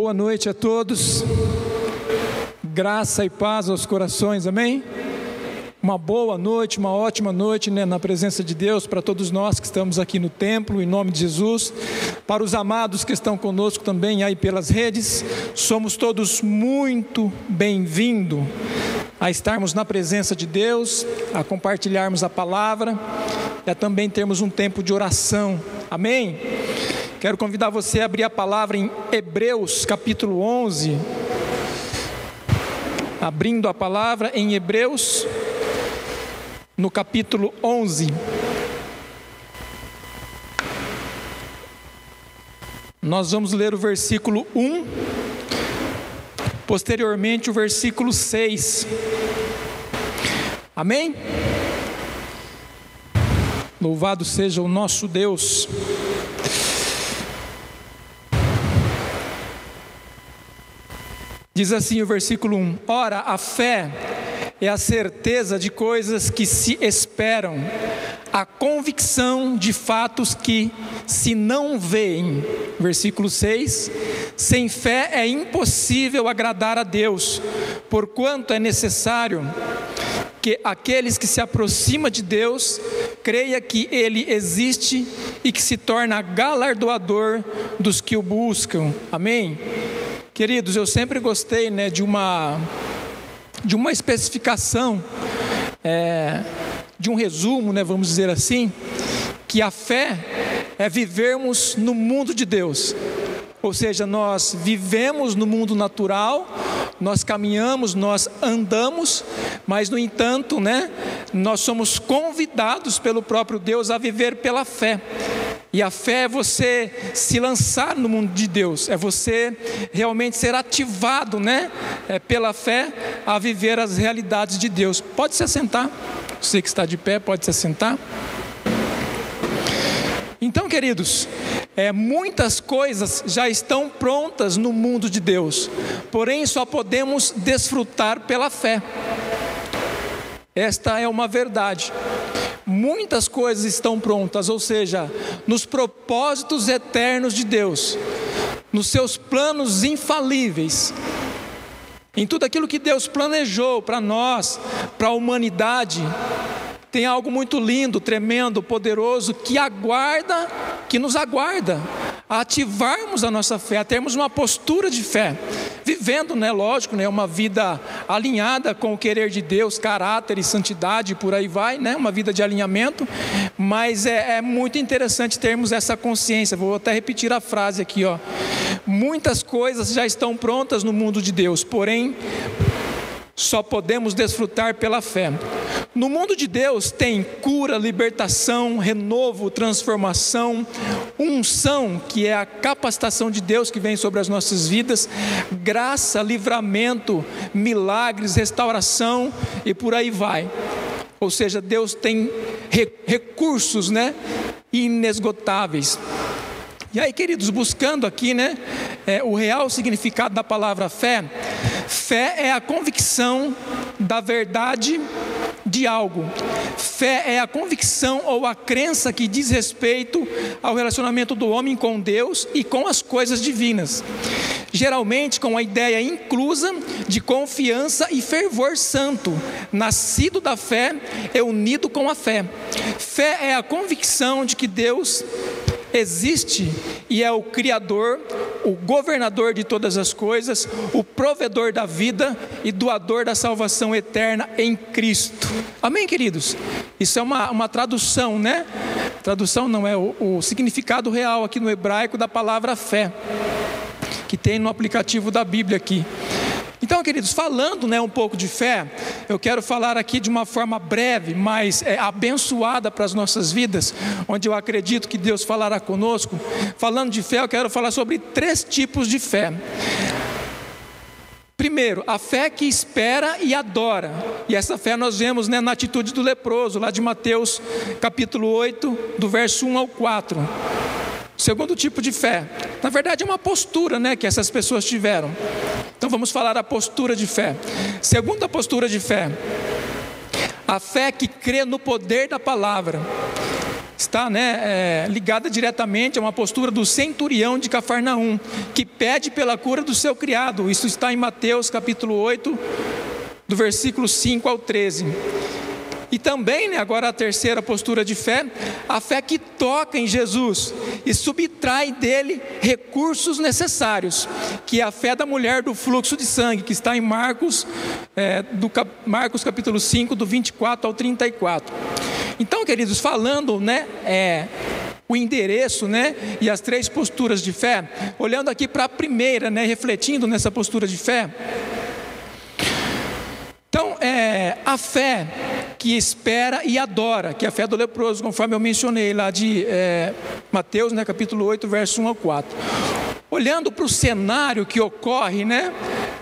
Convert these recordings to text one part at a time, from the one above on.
Boa noite a todos. Graça e paz aos corações, amém? Uma boa noite, uma ótima noite né, na presença de Deus para todos nós que estamos aqui no templo, em nome de Jesus. Para os amados que estão conosco também aí pelas redes, somos todos muito bem-vindos a estarmos na presença de Deus, a compartilharmos a palavra e a também termos um tempo de oração, amém? Quero convidar você a abrir a palavra em Hebreus capítulo 11. Abrindo a palavra em Hebreus, no capítulo 11. Nós vamos ler o versículo 1, posteriormente o versículo 6. Amém? Louvado seja o nosso Deus. Diz assim o versículo 1: Ora, a fé é a certeza de coisas que se esperam, a convicção de fatos que se não veem. Versículo 6: Sem fé é impossível agradar a Deus, porquanto é necessário que aqueles que se aproximam de Deus creia que Ele existe e que se torna galardoador dos que o buscam. Amém? Queridos, eu sempre gostei né, de, uma, de uma especificação, é, de um resumo, né, vamos dizer assim, que a fé é vivermos no mundo de Deus. Ou seja, nós vivemos no mundo natural, nós caminhamos, nós andamos, mas no entanto, né, nós somos convidados pelo próprio Deus a viver pela fé. E a fé é você se lançar no mundo de Deus, é você realmente ser ativado, né, é, pela fé a viver as realidades de Deus. Pode se assentar. Você que está de pé, pode se assentar. Então, queridos, é, muitas coisas já estão prontas no mundo de Deus, porém só podemos desfrutar pela fé. Esta é uma verdade. Muitas coisas estão prontas, ou seja, nos propósitos eternos de Deus, nos seus planos infalíveis, em tudo aquilo que Deus planejou para nós, para a humanidade, tem algo muito lindo, tremendo, poderoso que aguarda, que nos aguarda a ativarmos a nossa fé, a termos uma postura de fé, vivendo, né, lógico, né, uma vida alinhada com o querer de Deus, caráter e santidade, por aí vai, né, uma vida de alinhamento, mas é, é muito interessante termos essa consciência, vou até repetir a frase aqui, ó, muitas coisas já estão prontas no mundo de Deus, porém, só podemos desfrutar pela fé. No mundo de Deus tem cura, libertação, renovo, transformação, unção, que é a capacitação de Deus que vem sobre as nossas vidas, graça, livramento, milagres, restauração e por aí vai. Ou seja, Deus tem recursos, né, inesgotáveis. E aí, queridos, buscando aqui, né, é, o real significado da palavra fé, fé é a convicção da verdade de algo. Fé é a convicção ou a crença que diz respeito ao relacionamento do homem com Deus e com as coisas divinas. Geralmente com a ideia inclusa de confiança e fervor santo, nascido da fé é unido com a fé. Fé é a convicção de que Deus existe e é o Criador, o governador de todas as coisas, o provedor da vida e doador da salvação eterna em Cristo. Amém, queridos? Isso é uma, uma tradução, né? Tradução não é o, o significado real aqui no hebraico da palavra fé, que tem no aplicativo da Bíblia aqui. Então, queridos, falando né, um pouco de fé, eu quero falar aqui de uma forma breve, mas é, abençoada para as nossas vidas, onde eu acredito que Deus falará conosco. Falando de fé, eu quero falar sobre três tipos de fé. Primeiro, a fé que espera e adora. E essa fé nós vemos né, na atitude do leproso, lá de Mateus capítulo 8, do verso 1 ao 4. Segundo tipo de fé, na verdade é uma postura né, que essas pessoas tiveram. Então vamos falar a postura de fé. Segunda postura de fé, a fé que crê no poder da palavra. está né, é, ligada diretamente a uma postura do centurião de Cafarnaum, que pede pela cura do seu criado. Isso está em Mateus capítulo 8, do versículo 5 ao 13. E também, né, agora a terceira postura de fé, a fé que toca em Jesus e subtrai dele recursos necessários, que é a fé da mulher do fluxo de sangue, que está em Marcos, é, do, Marcos capítulo 5, do 24 ao 34. Então, queridos, falando, né, é, o endereço, né, e as três posturas de fé, olhando aqui para a primeira, né, refletindo nessa postura de fé. Então, é, a fé que espera e adora, que é a fé do leproso, conforme eu mencionei lá de é, Mateus, né, capítulo 8, verso 1 ao 4. Olhando para o cenário que ocorre, né,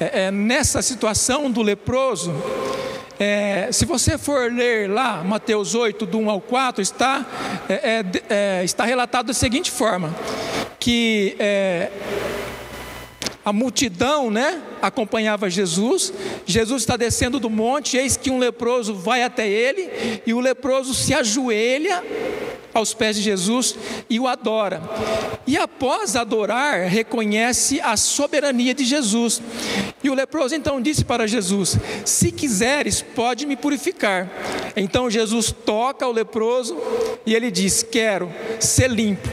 é, é nessa situação do leproso, é, se você for ler lá Mateus 8, do 1 ao 4, está, é, é, está relatado da seguinte forma: que a multidão, né, acompanhava Jesus. Jesus está descendo do monte, eis que um leproso vai até ele e o leproso se ajoelha aos pés de Jesus e o adora. E após adorar, reconhece a soberania de Jesus. E o leproso então disse para Jesus: Se quiseres, pode me purificar. Então Jesus toca o leproso e ele diz: Quero ser limpo.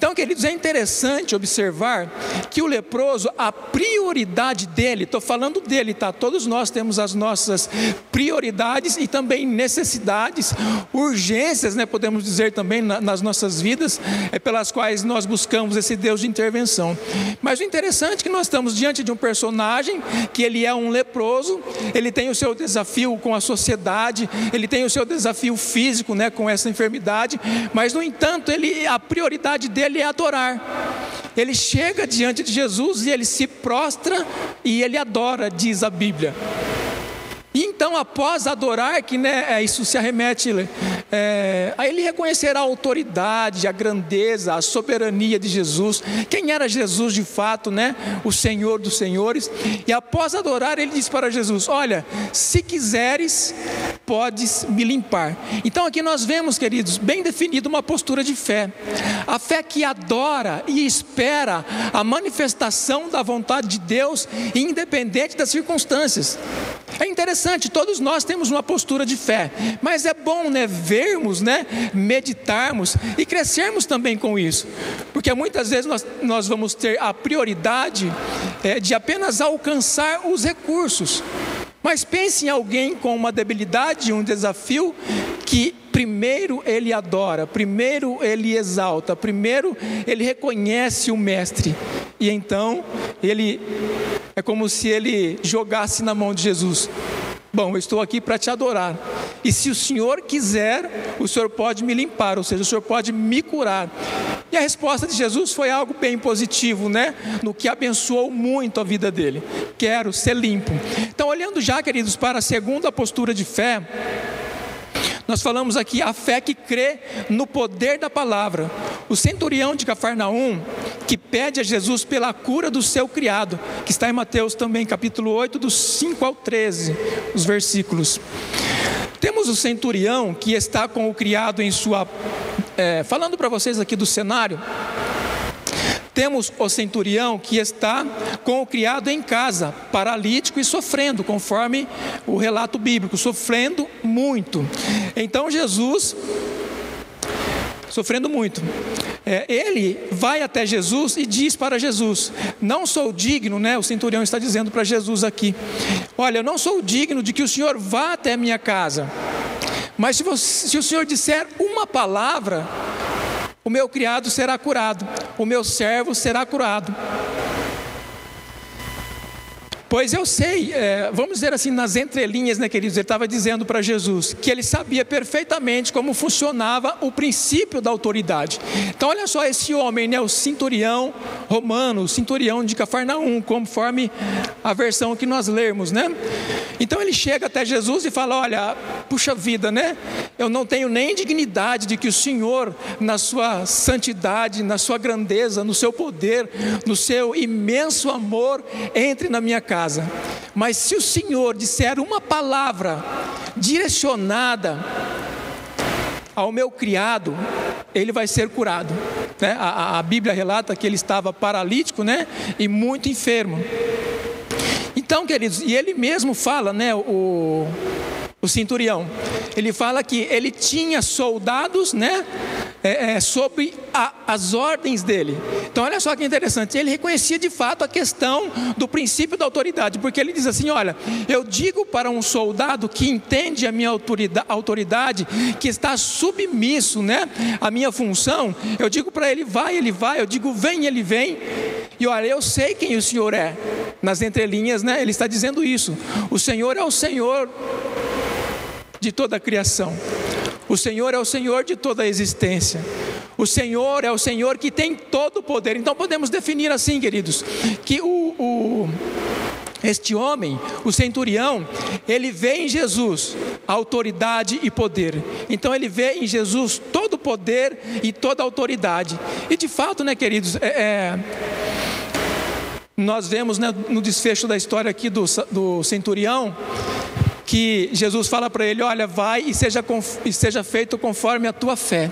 Então, queridos, é interessante observar que o leproso, a prioridade dele, estou falando dele, tá? Todos nós temos as nossas prioridades e também necessidades, urgências, né? Podemos dizer também na, nas nossas vidas, é pelas quais nós buscamos esse Deus de intervenção. Mas o interessante é que nós estamos diante de um personagem que ele é um leproso, ele tem o seu desafio com a sociedade, ele tem o seu desafio físico, né? Com essa enfermidade, mas no entanto, ele a prioridade dele ele é adorar. Ele chega diante de Jesus e ele se prostra e ele adora, diz a Bíblia. E então, após adorar, que né, é, isso se arremete, é, a ele reconhecer a autoridade, a grandeza, a soberania de Jesus, quem era Jesus de fato, né? O Senhor dos Senhores. E após adorar, ele diz para Jesus: Olha, se quiseres, podes me limpar. Então, aqui nós vemos, queridos, bem definido uma postura de fé. A fé que adora e espera a manifestação da vontade de Deus, independente das circunstâncias. É interessante, todos nós temos uma postura de fé, mas é bom, né, vermos, né, meditarmos e crescermos também com isso, porque muitas vezes nós, nós vamos ter a prioridade é, de apenas alcançar os recursos. Mas pense em alguém com uma debilidade, um desafio, que primeiro ele adora, primeiro ele exalta, primeiro ele reconhece o Mestre, e então ele é como se ele jogasse na mão de Jesus: Bom, eu estou aqui para te adorar. E se o Senhor quiser, o Senhor pode me limpar, ou seja, o Senhor pode me curar. E a resposta de Jesus foi algo bem positivo, né? No que abençoou muito a vida dele. Quero ser limpo. Então, olhando já, queridos, para a segunda postura de fé, nós falamos aqui a fé que crê no poder da palavra. O centurião de Cafarnaum, que pede a Jesus pela cura do seu criado, que está em Mateus também, capítulo 8, dos 5 ao 13, os versículos. Temos o centurião que está com o criado em sua. É, falando para vocês aqui do cenário, temos o centurião que está com o criado em casa, paralítico e sofrendo, conforme o relato bíblico, sofrendo muito. Então Jesus, sofrendo muito, é, ele vai até Jesus e diz para Jesus: Não sou digno, né? O centurião está dizendo para Jesus aqui: Olha, eu não sou digno de que o Senhor vá até a minha casa, mas se, você, se o Senhor disser uma palavra, o meu criado será curado, o meu servo será curado. Pois eu sei, é, vamos dizer assim, nas entrelinhas, né, queridos, ele estava dizendo para Jesus que ele sabia perfeitamente como funcionava o princípio da autoridade. Então, olha só esse homem, né, o centurião romano, o centurião de Cafarnaum, conforme a versão que nós lermos, né? Então, ele chega até Jesus e fala: Olha, puxa vida, né? Eu não tenho nem dignidade de que o Senhor, na sua santidade, na sua grandeza, no seu poder, no seu imenso amor, entre na minha casa casa. Mas se o Senhor disser uma palavra direcionada, ao meu criado, ele vai ser curado. Né? A, a, Bíblia relata que ele estava paralítico né? e muito enfermo. Então, queridos, e ele mesmo fala, né, o, o centurião, ele fala que ele tinha soldados, né, é, é, sobre a, as ordens dele. Então, olha só que interessante, ele reconhecia de fato a questão do princípio da autoridade, porque ele diz assim: olha, eu digo para um soldado que entende a minha autoridade, autoridade que está submisso, né, à minha função, eu digo para ele: vai, ele vai, eu digo: vem, ele vem, e olha, eu sei quem o Senhor é, nas entrelinhas, né, ele está dizendo isso: o Senhor é o Senhor de toda a criação. O Senhor é o Senhor de toda a existência. O Senhor é o Senhor que tem todo o poder. Então podemos definir assim, queridos, que o, o este homem, o centurião, ele vê em Jesus autoridade e poder. Então ele vê em Jesus todo o poder e toda a autoridade. E de fato, né, queridos, é, é, nós vemos né, no desfecho da história aqui do, do centurião que Jesus fala para ele: Olha, vai e seja, e seja feito conforme a tua fé.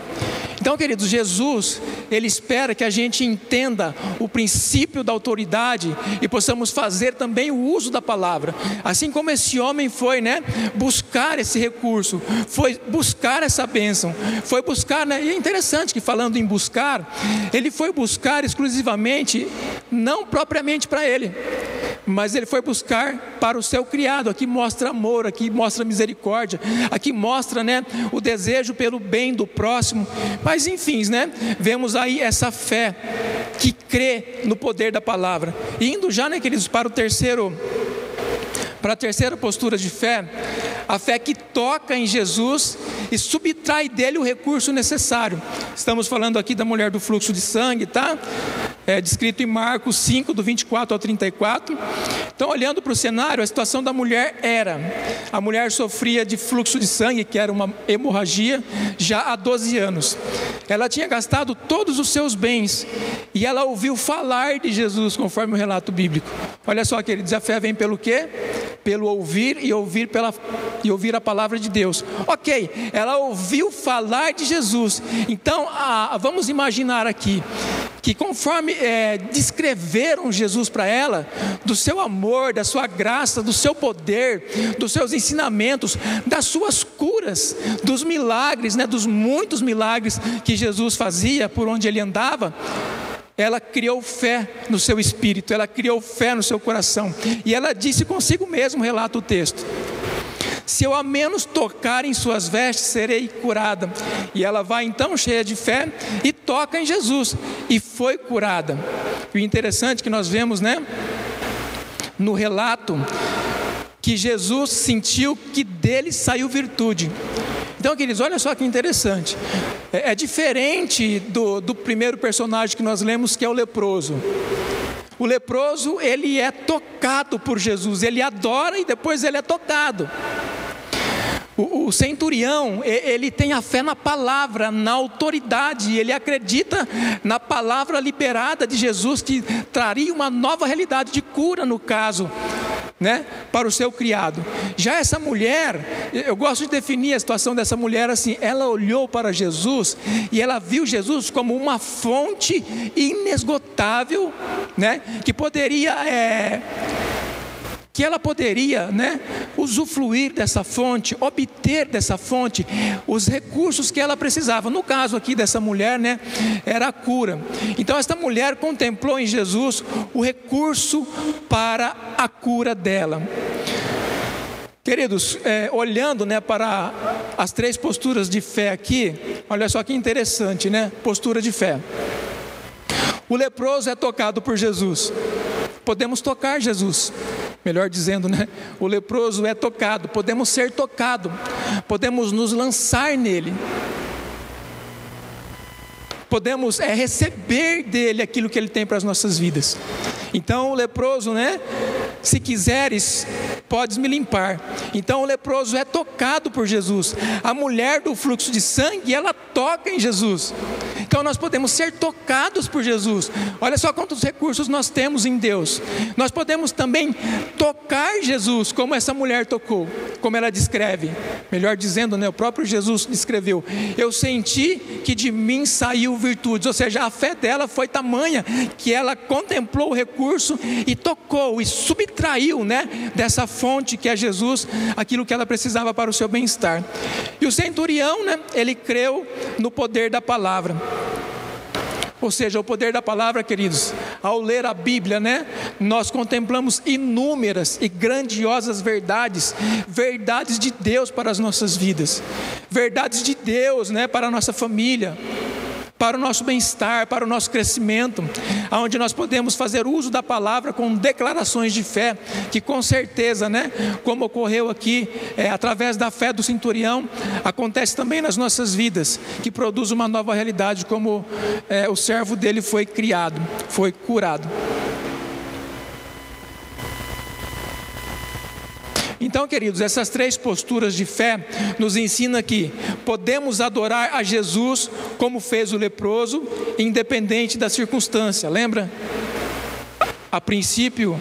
Então, queridos, Jesus, Ele espera que a gente entenda o princípio da autoridade e possamos fazer também o uso da palavra. Assim como esse homem foi, né, buscar esse recurso, foi buscar essa bênção, foi buscar, né, e é interessante que falando em buscar, ele foi buscar exclusivamente, não propriamente para ele, mas ele foi buscar para o seu criado. Aqui mostra amor, aqui mostra misericórdia, aqui mostra, né, o desejo pelo bem do próximo. Mas enfim, né, vemos aí essa fé que crê no poder da palavra. E indo já, né, queridos, para o terceiro para a terceira postura de fé, a fé que toca em Jesus e subtrai dele o recurso necessário. Estamos falando aqui da mulher do fluxo de sangue, tá? É descrito em Marcos 5, do 24 ao 34. Então, olhando para o cenário, a situação da mulher era: a mulher sofria de fluxo de sangue, que era uma hemorragia, já há 12 anos. Ela tinha gastado todos os seus bens e ela ouviu falar de Jesus, conforme o relato bíblico. Olha só, queridos, a fé vem pelo quê? Pelo ouvir e ouvir, pela, e ouvir a palavra de Deus. Ok, ela ouviu falar de Jesus. Então, vamos imaginar aqui que conforme é, descreveram Jesus para ela, do seu amor, da sua graça, do seu poder, dos seus ensinamentos, das suas curas, dos milagres, né, dos muitos milagres que Jesus fazia por onde ele andava, ela criou fé no seu espírito, ela criou fé no seu coração, e ela disse consigo mesmo, relata o texto: se eu a menos tocar em suas vestes, serei curada. E ela vai então cheia de fé e toca em Jesus e foi curada. E o interessante que nós vemos, né, no relato, que Jesus sentiu que dele saiu virtude. Então, queridos, olha só que interessante. É, é diferente do, do primeiro personagem que nós lemos, que é o leproso. O leproso, ele é tocado por Jesus, ele adora e depois ele é tocado. O, o, centurião, ele tem a fé na palavra, na autoridade, ele acredita na palavra liberada de Jesus que traria uma nova realidade de cura no caso. Né, para o seu criado. Já essa mulher, eu gosto de definir a situação dessa mulher assim: ela olhou para Jesus e ela viu Jesus como uma fonte inesgotável, né, que poderia é, que ela poderia né, usufruir dessa fonte, obter dessa fonte os recursos que ela precisava. No caso aqui dessa mulher, né, era a cura. Então, esta mulher contemplou em Jesus o recurso para a cura dela. Queridos, é, olhando né, para as três posturas de fé aqui, olha só que interessante, né? Postura de fé. O leproso é tocado por Jesus. Podemos tocar Jesus melhor dizendo, né? O leproso é tocado, podemos ser tocado, podemos nos lançar nele. Podemos é, receber dele aquilo que ele tem para as nossas vidas. Então o leproso, né? Se quiseres, podes me limpar. Então o leproso é tocado por Jesus. A mulher do fluxo de sangue, ela toca em Jesus. Então nós podemos ser tocados por Jesus. Olha só quantos recursos nós temos em Deus. Nós podemos também tocar Jesus, como essa mulher tocou, como ela descreve. Melhor dizendo, né, o próprio Jesus descreveu: Eu senti que de mim saiu virtudes, ou seja, a fé dela foi tamanha que ela contemplou o recurso e tocou e subtraiu, né, dessa fonte que é Jesus, aquilo que ela precisava para o seu bem-estar. E o centurião, né, ele creu no poder da palavra. Ou seja, o poder da palavra, queridos, ao ler a Bíblia, né, nós contemplamos inúmeras e grandiosas verdades, verdades de Deus para as nossas vidas, verdades de Deus, né, para a nossa família para o nosso bem-estar, para o nosso crescimento, aonde nós podemos fazer uso da palavra com declarações de fé, que com certeza, né, como ocorreu aqui, é, através da fé do centurião, acontece também nas nossas vidas, que produz uma nova realidade, como é, o servo dele foi criado, foi curado. Então, queridos, essas três posturas de fé nos ensinam que podemos adorar a Jesus como fez o leproso, independente da circunstância. Lembra? A princípio,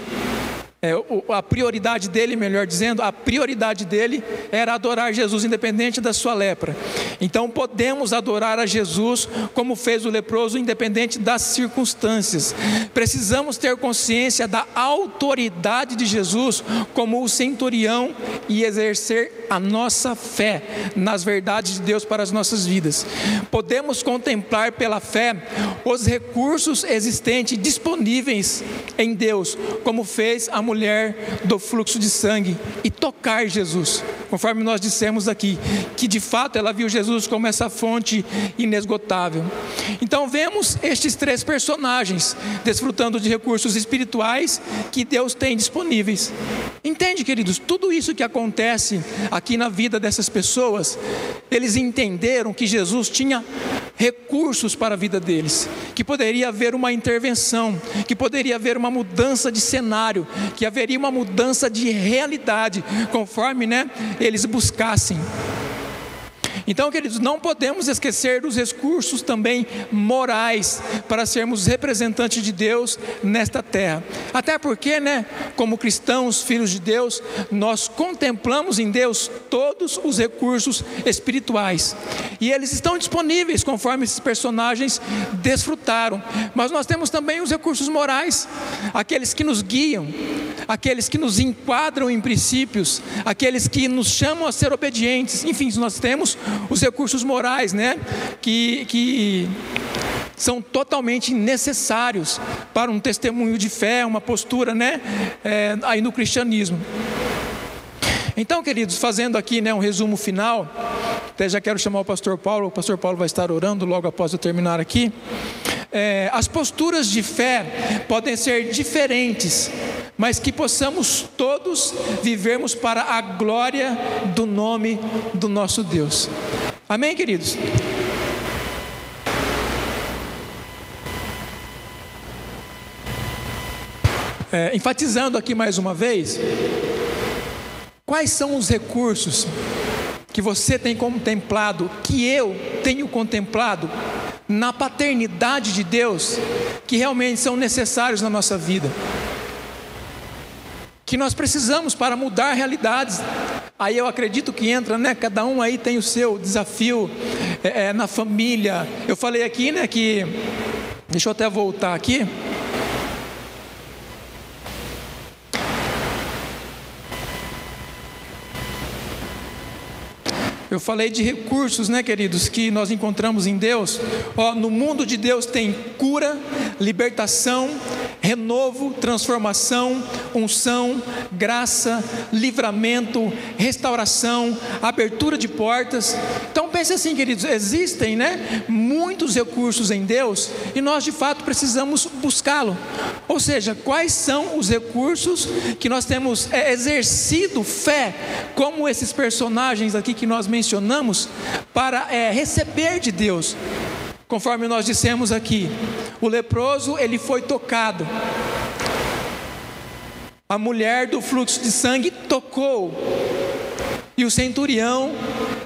é, a prioridade dele, melhor dizendo, a prioridade dele era adorar Jesus independente da sua lepra. Então podemos adorar a Jesus como fez o leproso, independente das circunstâncias. Precisamos ter consciência da autoridade de Jesus como o centurião e exercer a nossa fé nas verdades de Deus para as nossas vidas. Podemos contemplar pela fé os recursos existentes disponíveis em Deus, como fez a mulher do fluxo de sangue e tocar Jesus, conforme nós dissemos aqui, que de fato ela viu Jesus como essa fonte inesgotável. Então vemos estes três personagens desfrutando de recursos espirituais que Deus tem disponíveis. Entende, queridos, tudo isso que acontece aqui na vida dessas pessoas, eles entenderam que Jesus tinha recursos para a vida deles, que poderia haver uma intervenção, que poderia haver uma mudança de cenário, que haveria uma mudança de realidade, conforme né, eles buscassem. Então, queridos, não podemos esquecer dos recursos também morais para sermos representantes de Deus nesta terra. Até porque, né, como cristãos, filhos de Deus, nós contemplamos em Deus todos os recursos espirituais. E eles estão disponíveis conforme esses personagens desfrutaram. Mas nós temos também os recursos morais, aqueles que nos guiam, aqueles que nos enquadram em princípios, aqueles que nos chamam a ser obedientes. Enfim, nós temos os recursos morais, né? Que, que são totalmente necessários para um testemunho de fé, uma postura, né? É, aí no cristianismo. Então, queridos, fazendo aqui né, um resumo final, até já quero chamar o pastor Paulo, o pastor Paulo vai estar orando logo após eu terminar aqui. É, as posturas de fé podem ser diferentes, mas que possamos todos vivermos para a glória do nome do nosso Deus. Amém, queridos? É, enfatizando aqui mais uma vez, quais são os recursos que você tem contemplado, que eu tenho contemplado na paternidade de Deus, que realmente são necessários na nossa vida? Que nós precisamos para mudar realidades Aí eu acredito que entra, né? Cada um aí tem o seu desafio é, é, na família. Eu falei aqui, né? Que deixa eu até voltar aqui. Eu falei de recursos, né, queridos, que nós encontramos em Deus. Ó, no mundo de Deus tem cura, libertação, renovo, transformação, unção, graça, livramento, restauração, abertura de portas. Então pense assim, queridos, existem, né, muitos recursos em Deus e nós de fato precisamos buscá-lo. Ou seja, quais são os recursos que nós temos é, exercido fé, como esses personagens aqui que nós mencionamos, para é, receber de Deus. Conforme nós dissemos aqui, o leproso ele foi tocado. A mulher do fluxo de sangue tocou. E o centurião,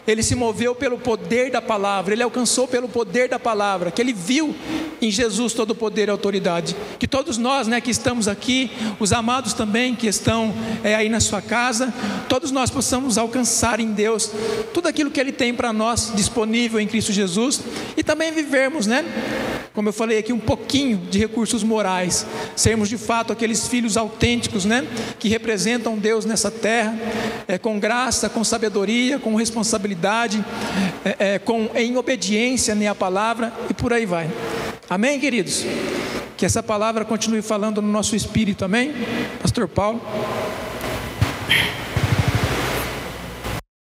ele se moveu pelo poder da palavra, ele alcançou pelo poder da palavra, que ele viu em Jesus todo o poder e autoridade. Que todos nós, né, que estamos aqui, os amados também que estão é, aí na sua casa, todos nós possamos alcançar em Deus tudo aquilo que Ele tem para nós disponível em Cristo Jesus e também vivermos, né? Como eu falei aqui, um pouquinho de recursos morais, sermos de fato aqueles filhos autênticos, né? Que representam Deus nessa terra, é, com graça, com sabedoria, com responsabilidade, é, é, com, em obediência né, à palavra e por aí vai. Amém, queridos? Que essa palavra continue falando no nosso espírito, amém? Pastor Paulo.